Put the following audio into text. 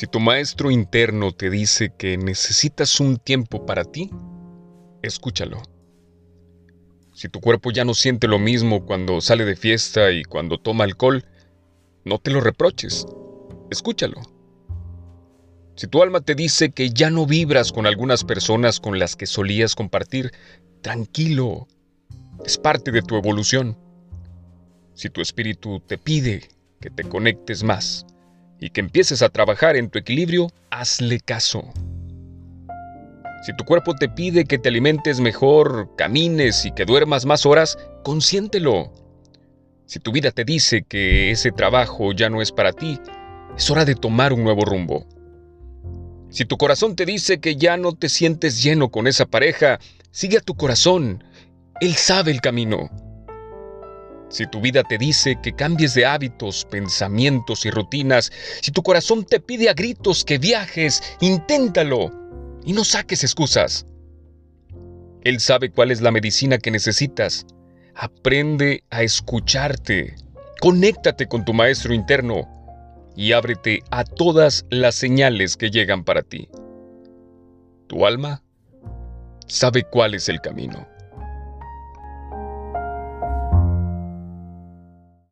Si tu maestro interno te dice que necesitas un tiempo para ti, escúchalo. Si tu cuerpo ya no siente lo mismo cuando sale de fiesta y cuando toma alcohol, no te lo reproches. Escúchalo. Si tu alma te dice que ya no vibras con algunas personas con las que solías compartir, tranquilo. Es parte de tu evolución. Si tu espíritu te pide que te conectes más y que empieces a trabajar en tu equilibrio, hazle caso. Si tu cuerpo te pide que te alimentes mejor, camines y que duermas más horas, consiéntelo. Si tu vida te dice que ese trabajo ya no es para ti, es hora de tomar un nuevo rumbo. Si tu corazón te dice que ya no te sientes lleno con esa pareja, sigue a tu corazón. Él sabe el camino. Si tu vida te dice que cambies de hábitos, pensamientos y rutinas, si tu corazón te pide a gritos que viajes, inténtalo y no saques excusas. Él sabe cuál es la medicina que necesitas. Aprende a escucharte. Conéctate con tu maestro interno y ábrete a todas las señales que llegan para ti. Tu alma sabe cuál es el camino.